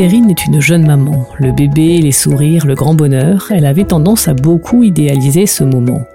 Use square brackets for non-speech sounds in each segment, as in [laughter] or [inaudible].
Perrine est une jeune maman. Le bébé, les sourires, le grand bonheur, elle avait tendance à beaucoup idéaliser ce moment.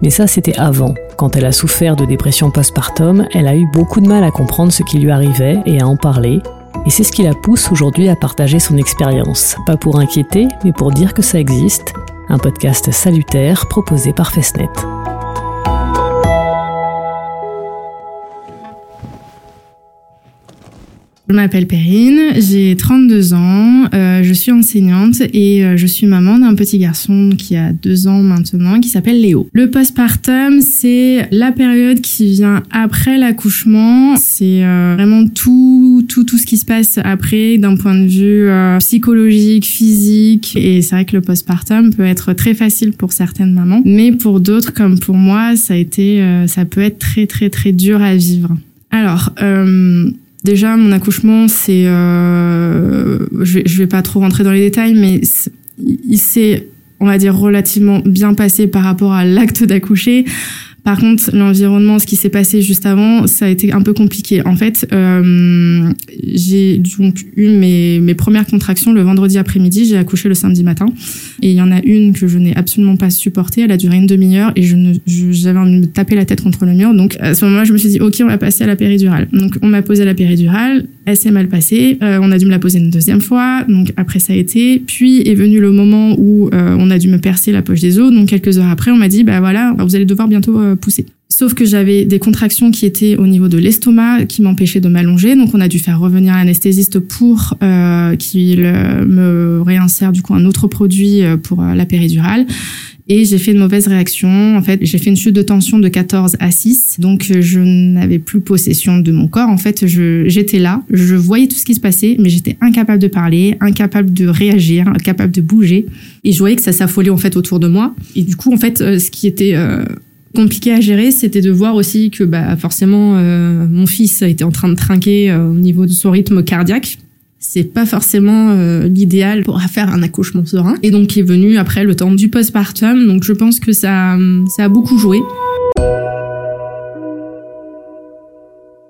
Mais ça, c'était avant. Quand elle a souffert de dépression postpartum, elle a eu beaucoup de mal à comprendre ce qui lui arrivait et à en parler. Et c'est ce qui la pousse aujourd'hui à partager son expérience. Pas pour inquiéter, mais pour dire que ça existe. Un podcast salutaire proposé par Festnet. Je m'appelle Perrine, j'ai 32 ans, euh, je suis enseignante et euh, je suis maman d'un petit garçon qui a deux ans maintenant qui s'appelle Léo. Le postpartum, c'est la période qui vient après l'accouchement. C'est euh, vraiment tout, tout, tout ce qui se passe après d'un point de vue psychologique, physique. Et c'est vrai que le postpartum peut être très facile pour certaines mamans, mais pour d'autres comme pour moi, ça a été, ça peut être très, très, très dur à vivre. Alors, Déjà, mon accouchement, c'est, euh, je, vais, vais pas trop rentrer dans les détails, mais il s'est, on va dire, relativement bien passé par rapport à l'acte d'accoucher. Par contre, l'environnement, ce qui s'est passé juste avant, ça a été un peu compliqué. En fait, euh, j'ai donc eu mes, mes premières contractions le vendredi après-midi. J'ai accouché le samedi matin. Et il y en a une que je n'ai absolument pas supportée. Elle a duré une demi-heure et je j'avais envie de me taper la tête contre le mur. Donc, à ce moment-là, je me suis dit, OK, on va passer à la péridurale. Donc, on m'a posé la péridurale. Elle s'est mal passée. Euh, on a dû me la poser une deuxième fois. Donc, après, ça a été. Puis est venu le moment où euh, on a dû me percer la poche des os. Donc, quelques heures après, on m'a dit, bah voilà, vous allez devoir bientôt euh, pousser. Sauf que j'avais des contractions qui étaient au niveau de l'estomac, qui m'empêchaient de m'allonger. Donc, on a dû faire revenir l'anesthésiste pour euh, qu'il me réinsère du coup un autre produit pour la péridurale. Et j'ai fait une mauvaise réaction. En fait, j'ai fait une chute de tension de 14 à 6. Donc, je n'avais plus possession de mon corps. En fait, j'étais là, je voyais tout ce qui se passait, mais j'étais incapable de parler, incapable de réagir, incapable de bouger. Et je voyais que ça s'affolait en fait autour de moi. Et du coup, en fait, euh, ce qui était euh, compliqué à gérer, c'était de voir aussi que bah, forcément, euh, mon fils était en train de trinquer au niveau de son rythme cardiaque c'est pas forcément euh, l'idéal pour faire un accouchement serein. Et donc est venu après le temps du postpartum. Donc je pense que ça, ça a beaucoup joué.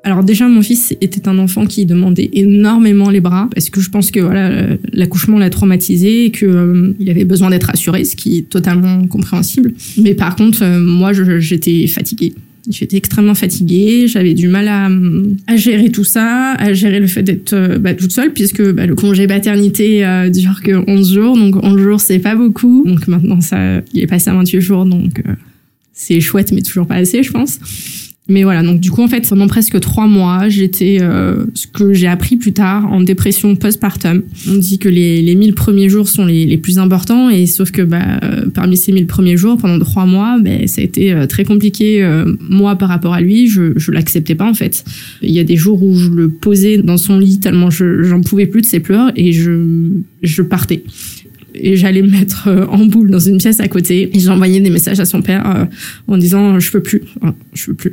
Alors déjà, mon fils était un enfant qui demandait énormément les bras parce que je pense que voilà, l'accouchement l'a traumatisé et que euh, il avait besoin d'être assuré, ce qui est totalement compréhensible. Mais par contre, euh, moi, j'étais fatiguée. J'étais extrêmement fatiguée, j'avais du mal à, à, gérer tout ça, à gérer le fait d'être euh, bah, toute seule, puisque bah, le congé paternité euh, [laughs] dure que 11 jours, donc 11 jours c'est pas beaucoup. Donc maintenant ça, il est passé à 28 jours, donc euh, c'est chouette, mais toujours pas assez, je pense. Mais voilà, donc du coup, en fait, pendant presque trois mois, j'étais, euh, ce que j'ai appris plus tard, en dépression postpartum. On dit que les, les 1000 premiers jours sont les, les plus importants, et sauf que bah, euh, parmi ces 1000 premiers jours, pendant trois mois, bah, ça a été euh, très compliqué, moi, par rapport à lui. Je, je l'acceptais pas, en fait. Il y a des jours où je le posais dans son lit tellement je, j'en pouvais plus de ses pleurs, et je, je partais et j'allais me mettre euh, en boule dans une pièce à côté et j'envoyais des messages à son père euh, en disant je peux plus, je peux plus.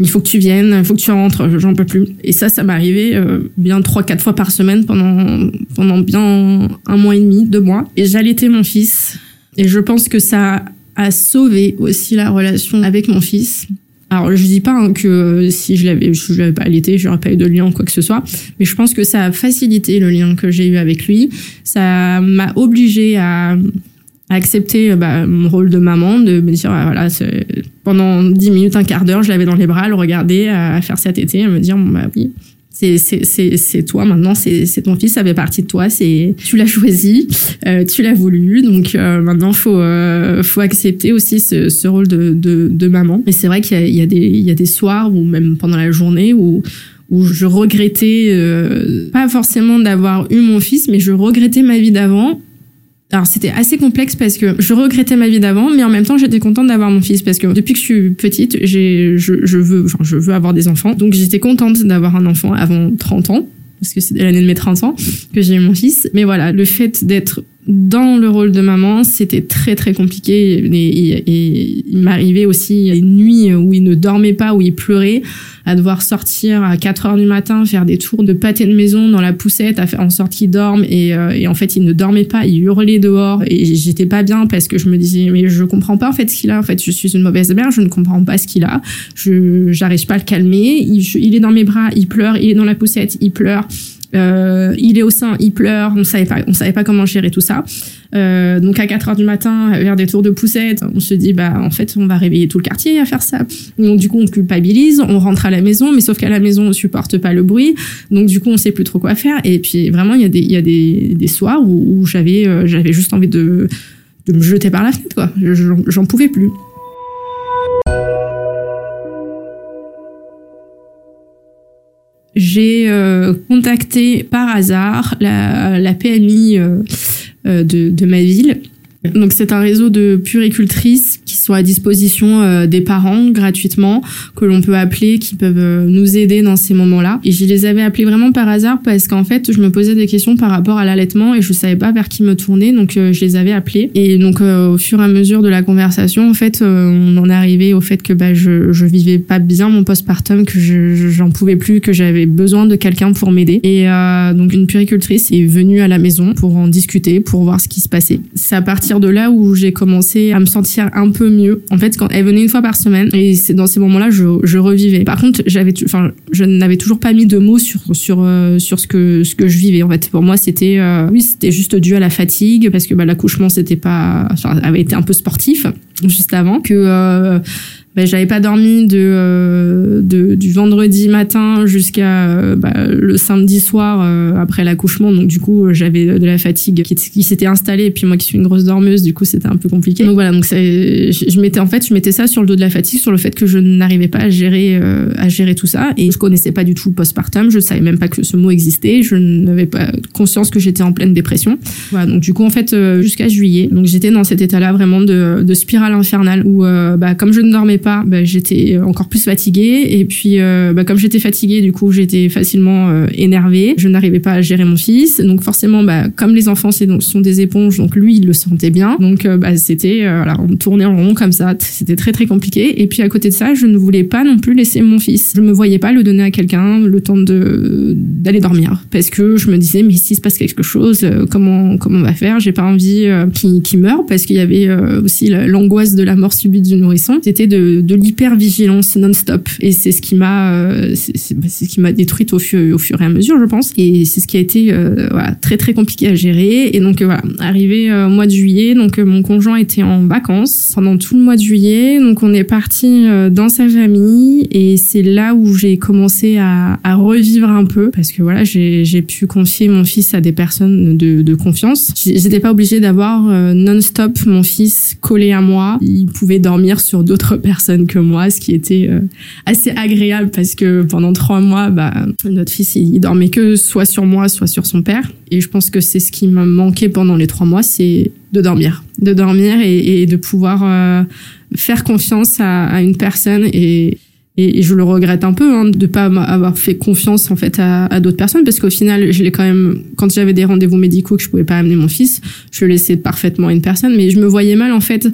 Il faut que tu viennes, il faut que tu rentres, j'en peux plus. Et ça, ça m'arrivait euh, bien trois, quatre fois par semaine pendant pendant bien un mois et demi, deux mois. Et j'allaitais mon fils. Et je pense que ça a sauvé aussi la relation avec mon fils alors je dis pas hein, que si je l'avais je l'avais pas allaité, j'aurais pas eu de lien ou quoi que ce soit, mais je pense que ça a facilité le lien que j'ai eu avec lui. Ça m'a obligé à, accepter bah, mon rôle de maman, de me dire voilà pendant dix minutes, un quart d'heure, je l'avais dans les bras, à le regarder, à faire sa tétée, à me dire bon bah oui, c'est toi maintenant, c'est ton fils, ça fait partie de toi, c'est tu l'as choisi, euh, tu l'as voulu, donc euh, maintenant faut euh, faut accepter aussi ce, ce rôle de, de, de, maman. Et c'est vrai qu'il y, y, a des il y a des soirs ou même pendant la journée où où je regrettais euh, pas forcément d'avoir eu mon fils, mais je regrettais ma vie d'avant alors c'était assez complexe parce que je regrettais ma vie d'avant, mais en même temps j'étais contente d'avoir mon fils parce que depuis que je suis petite, j'ai, je, je veux, enfin je veux avoir des enfants, donc j'étais contente d'avoir un enfant avant 30 ans parce que c'est l'année de mes 30 ans que j'ai eu mon fils. Mais voilà, le fait d'être dans le rôle de maman, c'était très très compliqué. Et, il m'arrivait aussi des nuits où il ne dormait pas, où il pleurait, à devoir sortir à 4 heures du matin, faire des tours de pâté de maison dans la poussette, à faire en sorte qu'il dorme et, euh, et, en fait il ne dormait pas, il hurlait dehors. Et j'étais pas bien parce que je me disais mais je comprends pas en fait ce qu'il a, en fait je suis une mauvaise mère, je ne comprends pas ce qu'il a, je j'arrive pas à le calmer, il, il est dans mes bras, il pleure, il est dans la poussette, il pleure Euh, il est au sein, il pleure, on savait pas, on savait pas comment gérer tout ça. Euh, donc à 4 heures du matin, vers des tours de poussette, on se dit bah en fait on va réveiller tout le quartier à faire ça. Donc du coup on culpabilise, on rentre à la maison, mais sauf qu'à la maison on supporte pas le bruit, donc du coup on sait plus trop quoi faire. Et puis vraiment il y a des il y a des, des soirs où, où j'avais euh, j'avais juste envie de de me jeter par la fenêtre quoi. J'en pouvais plus. J'ai euh, contacté par hasard la, la PMI euh, euh, de, de ma ville donc c'est un réseau de puricultrices qui sont à disposition euh, des parents gratuitement, que l'on peut appeler, qui peuvent euh, nous aider dans ces moments-là. Et je les avais appelés vraiment par hasard parce qu'en fait je me posais des questions par rapport à l'allaitement et je savais pas vers qui me tourner, donc euh, je les avais appelés. Et donc au fur et à mesure de la conversation, en fait, on en arrivé au fait que bah, je, je vivais pas bien mon postpartum, que je, j'en pouvais plus, que j'avais besoin de quelqu'un pour m'aider. Et donc une puricultrice est venue à la maison pour en discuter, pour voir ce qui se passait. C'est à partir de là où j'ai commencé à me sentir un peu mieux. En fait, quand elle venait une fois par semaine, et c'est dans ces moments-là, je, je revivais. Par contre, j'avais, enfin, je n'avais toujours pas mis de mots sur sur euh, sur ce que ce que je vivais. En fait, pour moi, c'était euh, oui, c'était juste dû à la fatigue parce que bah, l'accouchement, c'était pas, enfin, avait été un peu sportif juste avant que euh, ben, j'avais pas dormi de, euh, de, du vendredi matin jusqu'à euh, bah, le samedi soir euh, après l'accouchement. Donc du coup j'avais de la fatigue qui, s'était installée. Et puis moi qui suis une grosse dormeuse du coup c'était un peu compliqué. Donc voilà. Donc je, je mettais en fait je mettais ça sur le dos de la fatigue sur le fait que je n'arrivais pas à gérer à gérer tout ça. Et je connaissais pas du tout le postpartum. Je savais même pas que ce mot existait. Je n'avais pas conscience que j'étais en pleine dépression. Voilà. Donc du coup en fait jusqu'à juillet. Donc j'étais dans cet état là vraiment de, de spirale infernale où bah, comme je ne dormais pas bah, j'étais encore plus fatiguée. Et puis, euh, bah, comme j'étais fatiguée, du coup, j'étais facilement euh, énervée. Je n'arrivais pas à gérer mon fils. Donc forcément, bah, comme les enfants sont des éponges, donc lui, il le sentait bien. Donc euh, bah, c'était, voilà, on tournait en rond comme ça. C'était très très compliqué. Et puis à côté de ça, je ne voulais pas non plus laisser mon fils. Je me voyais pas le donner à quelqu'un le temps d'aller dormir, parce que je me disais, mais s'il se passe quelque chose, comment comment on va faire? J'ai pas envie qu'il qu meure, parce qu'il y avait aussi l'angoisse de la mort subite du nourrisson. C'était de de, l'hypervigilance non-stop. Et c'est ce qui m'a, euh, bah, c'est ce qui m'a détruite au fur, au fur et à mesure, je pense. Et c'est ce qui a été euh, voilà, très très compliqué à gérer. Et donc voilà, arrivé euh, au mois de juillet, donc mon conjoint était en vacances pendant tout le mois de juillet. Donc on est parti dans sa famille et c'est là où j'ai commencé à, à, revivre un peu parce que voilà, j'ai pu confier mon fils à des personnes de, de confiance. J'étais pas obligée d'avoir non-stop mon fils collé à moi. Il pouvait dormir sur d'autres [laughs] personnes que moi, ce qui était euh, assez agréable parce que pendant trois mois, bah, notre fils, il dormait que soit sur moi, soit sur son père. Et je pense que c'est ce qui m'a manqué pendant les trois mois, c'est de dormir, de dormir et, de pouvoir euh, faire confiance à, une personne et je le regrette un peu hein, de pas avoir fait confiance en fait à, d'autres personnes parce qu'au final je l'ai quand même quand j'avais des rendez-vous médicaux que je pouvais pas amener mon fils je laissais parfaitement une personne mais je me voyais mal en fait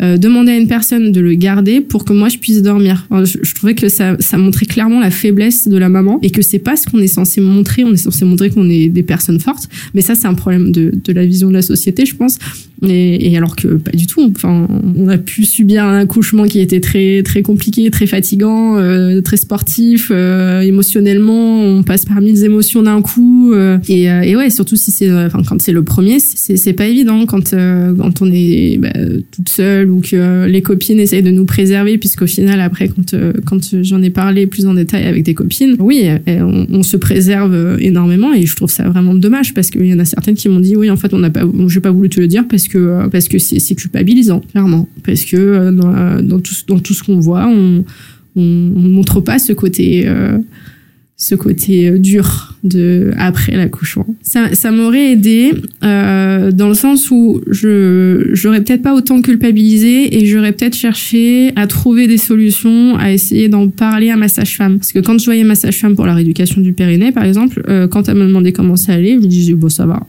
euh, demander à une personne de le garder pour que moi je puisse dormir. je, trouvais que ça, ça montrait clairement la faiblesse de la maman et que c'est pas ce qu'on est censé montrer. On est censé montrer qu'on est des personnes fortes, mais ça c'est un problème de, de la vision de la société, je pense. Et, et, alors que pas du tout. Enfin, on a pu subir un accouchement qui était très très compliqué, très fatigant, euh, très sportif, euh, émotionnellement. On passe par mille émotions d'un coup. Euh, et, et, ouais, surtout si c'est, enfin quand c'est le premier, c'est pas évident quand quand on est bah, toute seule ou que les copines essayent de nous préserver, puisqu'au final, après, quand, euh, quand j'en ai parlé plus en détail avec des copines, oui, on, se préserve énormément et je trouve ça vraiment dommage parce qu'il y en a certaines qui m'ont dit, oui, en fait, on n'a pas, j'ai pas voulu te le dire parce que, parce que c'est culpabilisant, clairement. Parce que euh, dans, tout, ce qu'on voit, on, on, montre pas ce côté, euh, euh, dur de après l'accouchement. Ça, m'aurait aidé euh, dans le sens où je j'aurais peut-être pas autant culpabilisé et j'aurais peut-être cherché à trouver des solutions, à essayer d'en parler à ma sage-femme. Parce que quand je voyais ma sage-femme pour la rééducation du périnée, par exemple, euh, quand elle me demandait comment ça allait, je lui disais bon ça va,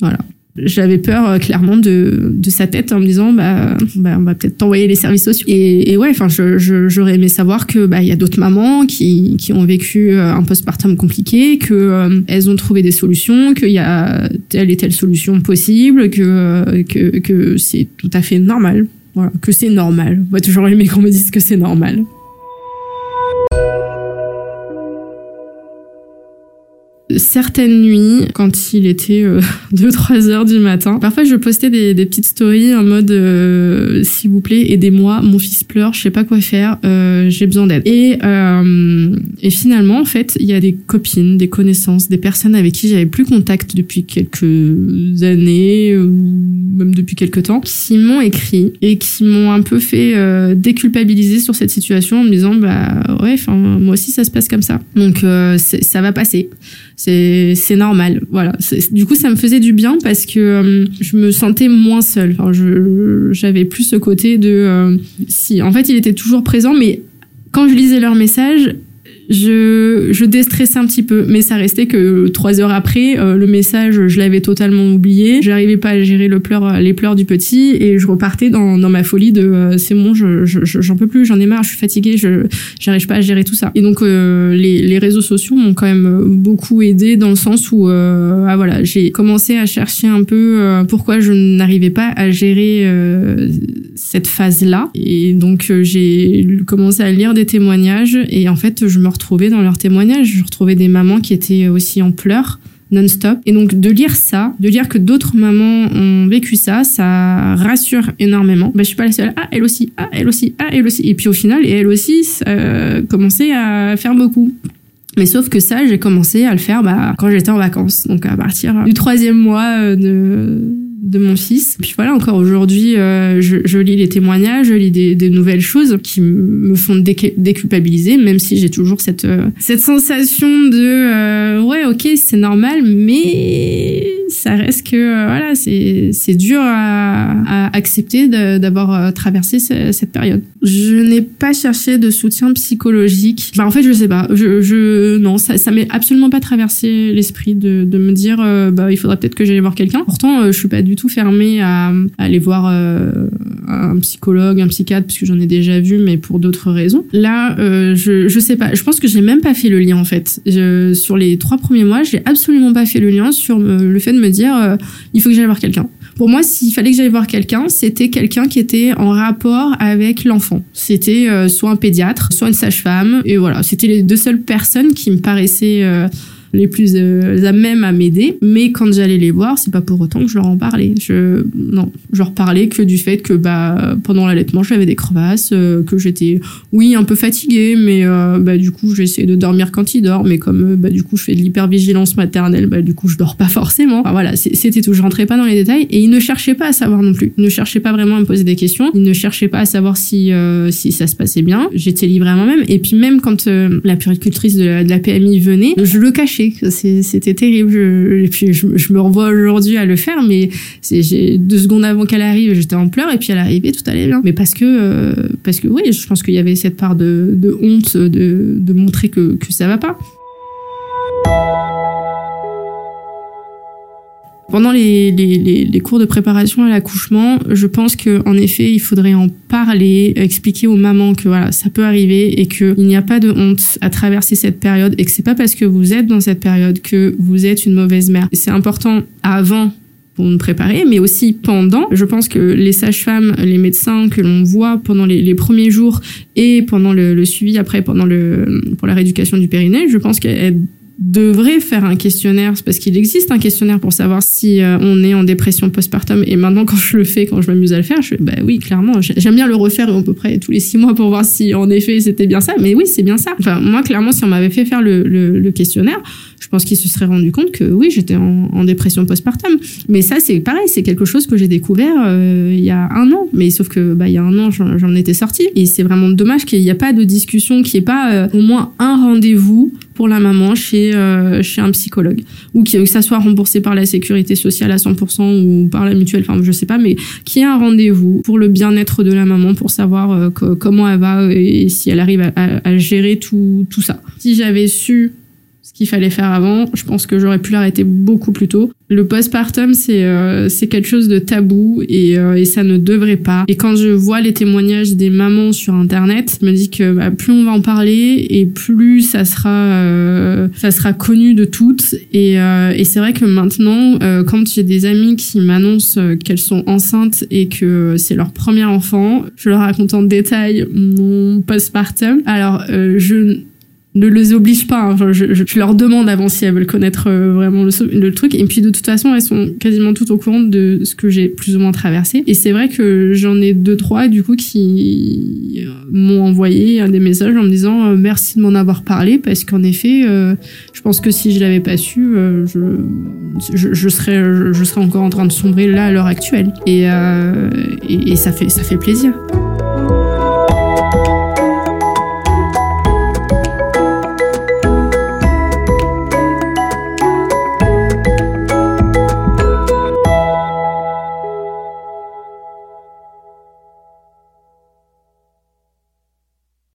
voilà j'avais peur euh, clairement de, de sa tête en me disant bah, bah on va peut-être t'envoyer les services sociaux. Et, et ouais enfin j'aurais aimé savoir que bah il y a d'autres mamans qui, qui ont vécu euh, un postpartum compliqué que euh, elles ont trouvé des solutions qu'il y a telle et telle solution possible que que, que c'est tout à fait normal. Voilà. Que c'est normal. Va toujours aimer qu'on me dise que c'est normal certaines nuits, quand il était [laughs] 2-3 heures du matin, parfois je postais des, petites stories en mode s'il vous plaît aidez-moi, mon fils pleure, je sais pas quoi faire, j'ai besoin d'aide. Et, et finalement en fait il y a des copines, des connaissances, des personnes avec qui j'avais plus contact depuis quelques années depuis quelques temps, qui m'ont écrit et qui m'ont un peu fait euh, déculpabiliser sur cette situation en me disant bah ouais, enfin moi aussi ça se passe comme ça, donc euh, ça va passer, c'est c'est normal, voilà. Du coup ça me faisait du bien parce que euh, je me sentais moins seule. Enfin, j'avais plus ce côté de si en fait il était toujours présent, mais quand je lisais leurs messages, je, je déstressais un petit peu, mais ça restait que trois heures après, euh, le message, je l'avais totalement oublié. J'arrivais pas à gérer le pleur, les pleurs du petit, et je repartais dans, dans ma folie de euh, c'est bon, je, j'en peux plus, j'en ai marre, je suis fatiguée, je j'arrive pas à gérer tout ça. Et donc euh, les, les réseaux sociaux m'ont quand même beaucoup aidé dans le sens où ah voilà, j'ai commencé à chercher un peu pourquoi je n'arrivais pas à gérer cette phase-là, et donc j'ai commencé à lire des témoignages, et en fait je me retrouvais dans leurs témoignages. Je retrouvais des mamans qui étaient aussi en pleurs non-stop. Et donc de lire ça, de lire que d'autres mamans ont vécu ça, ça rassure énormément. Bah, je suis pas la seule. Ah, elle aussi. Ah, elle aussi. Ah, elle aussi. Et puis au final, elle aussi, euh, commençait à faire beaucoup. Mais sauf que ça, j'ai commencé à le faire bah, quand j'étais en vacances. Donc à partir du troisième mois euh, de de mon fils. Puis voilà, encore aujourd'hui, euh, je, je, lis les témoignages, je lis des, des nouvelles choses qui me font déculpabiliser, même si j'ai toujours cette euh, cette sensation de euh, ouais, ok, c'est normal, mais ça reste que euh, voilà, c'est dur à, à accepter d'avoir euh, traversé cette période. Je n'ai pas cherché de soutien psychologique. Bah en fait, je sais pas. Je, je non, ça ça m'est absolument pas traversé l'esprit de de me dire euh, bah il faudrait peut-être que j'aille voir quelqu'un. Pourtant, je suis pas du tout fermée à, aller voir un psychologue, un psychiatre parce que j'en ai déjà vu, mais pour d'autres raisons. Là, je je sais pas. Je pense que j'ai même pas fait le lien en fait. Je, sur les trois premiers mois, j'ai absolument pas fait le lien sur le fait de me dire euh, il faut que j'aille voir quelqu'un. Pour moi, s'il fallait que j'aille voir quelqu'un, c'était quelqu'un qui était en rapport avec l'enfant. C'était euh, soit un pédiatre, soit une sage-femme, et voilà, c'était les deux seules personnes qui me paraissaient euh, les plus euh, à même à m'aider. Mais quand j'allais les voir, c'est pas pour autant que je leur en parlais. Je, non, je leur parlais que du fait que bah, pendant l'allaitement, j'avais des crevasses, euh, que j'étais, oui, un peu fatiguée, mais euh, bah, du coup, j'essaie de dormir quand il dort. Mais comme bah, du coup, je fais de l'hypervigilance maternelle, bah, du coup, je dors pas forcément. voilà, c'était tout. Je rentrais pas dans les détails et ils ne cherchaient pas à savoir non plus. Ils ne cherchaient pas vraiment à me poser des questions. Ils ne cherchaient pas à savoir si, si ça se passait bien. J'étais livrée à moi-même. Et puis même quand la puricultrice de la PMI venait, je le cachais c'était terrible. Je, et puis je, me revois aujourd'hui à le faire, mais deux secondes avant qu'elle arrive, j'étais en pleurs et puis elle arrivait, tout allait bien. Mais parce que euh, parce que oui, je pense qu'il y avait cette part de, honte de, de montrer que que ça va pas. Pendant les, cours de préparation à l'accouchement, je pense que en effet, il faudrait en parler, expliquer aux mamans que voilà, ça peut arriver et qu'il n'y a pas de honte à traverser cette période et que c'est pas parce que vous êtes dans cette période que vous êtes une mauvaise mère. C'est important avant pour nous préparer, mais aussi pendant. Je pense que les sages-femmes, les médecins que l'on voit pendant les, les, premiers jours et pendant le, le, suivi après, pendant le pour la rééducation du périnée, je pense qu'elles devrait faire un questionnaire parce qu'il existe un questionnaire pour savoir si euh, on est en dépression postpartum. Et maintenant quand je le fais quand je m'amuse à le faire je fais bah oui clairement j'aime bien le refaire à peu près tous les six mois pour voir si en effet c'était bien ça. Mais oui c'est bien ça. Enfin moi clairement si on m'avait fait faire le, le, questionnaire je pense qu'il se serait rendu compte que oui j'étais en, en, dépression postpartum. Mais ça c'est pareil c'est quelque chose que j'ai découvert euh, il y a un an. Mais sauf que bah il y a un an j'en étais sortie. Et c'est vraiment dommage qu'il n'y ait pas de discussion qu'il n'y ait pas euh, au moins un rendez-vous pour la maman chez euh, chez un psychologue. Ou que, ça soit remboursé par la sécurité sociale à 100% ou par la mutuelle enfin je sais pas mais qui ait un rendez-vous pour le bien-être de la maman pour savoir euh, comment elle va et si elle arrive à, à gérer tout tout ça. Si j'avais su ce qu'il fallait faire avant. Je pense que j'aurais pu l'arrêter beaucoup plus tôt. Le postpartum, c'est euh, c'est quelque chose de tabou et, euh, et ça ne devrait pas. Et quand je vois les témoignages des mamans sur internet, je me dis que bah, plus on va en parler et plus ça sera euh, ça sera connu de toutes. Et, et c'est vrai que maintenant, quand j'ai des amies qui m'annoncent qu'elles sont enceintes et que c'est leur premier enfant, je leur raconte en détail mon postpartum. Alors je ne les oblige pas. Hein. Enfin, je, je, leur demande avant si elles veulent connaître euh, vraiment le, le, truc. Et puis de toute façon, elles sont quasiment toutes au courant de ce que j'ai plus ou moins traversé. Et c'est vrai que j'en ai deux trois du coup qui euh, m'ont envoyé des messages en me disant euh, merci de m'en avoir parlé parce qu'en effet, je pense que si je l'avais pas su, je, je, je, serais je serais encore en train de sombrer là à l'heure actuelle. Et, et, et ça fait ça fait plaisir.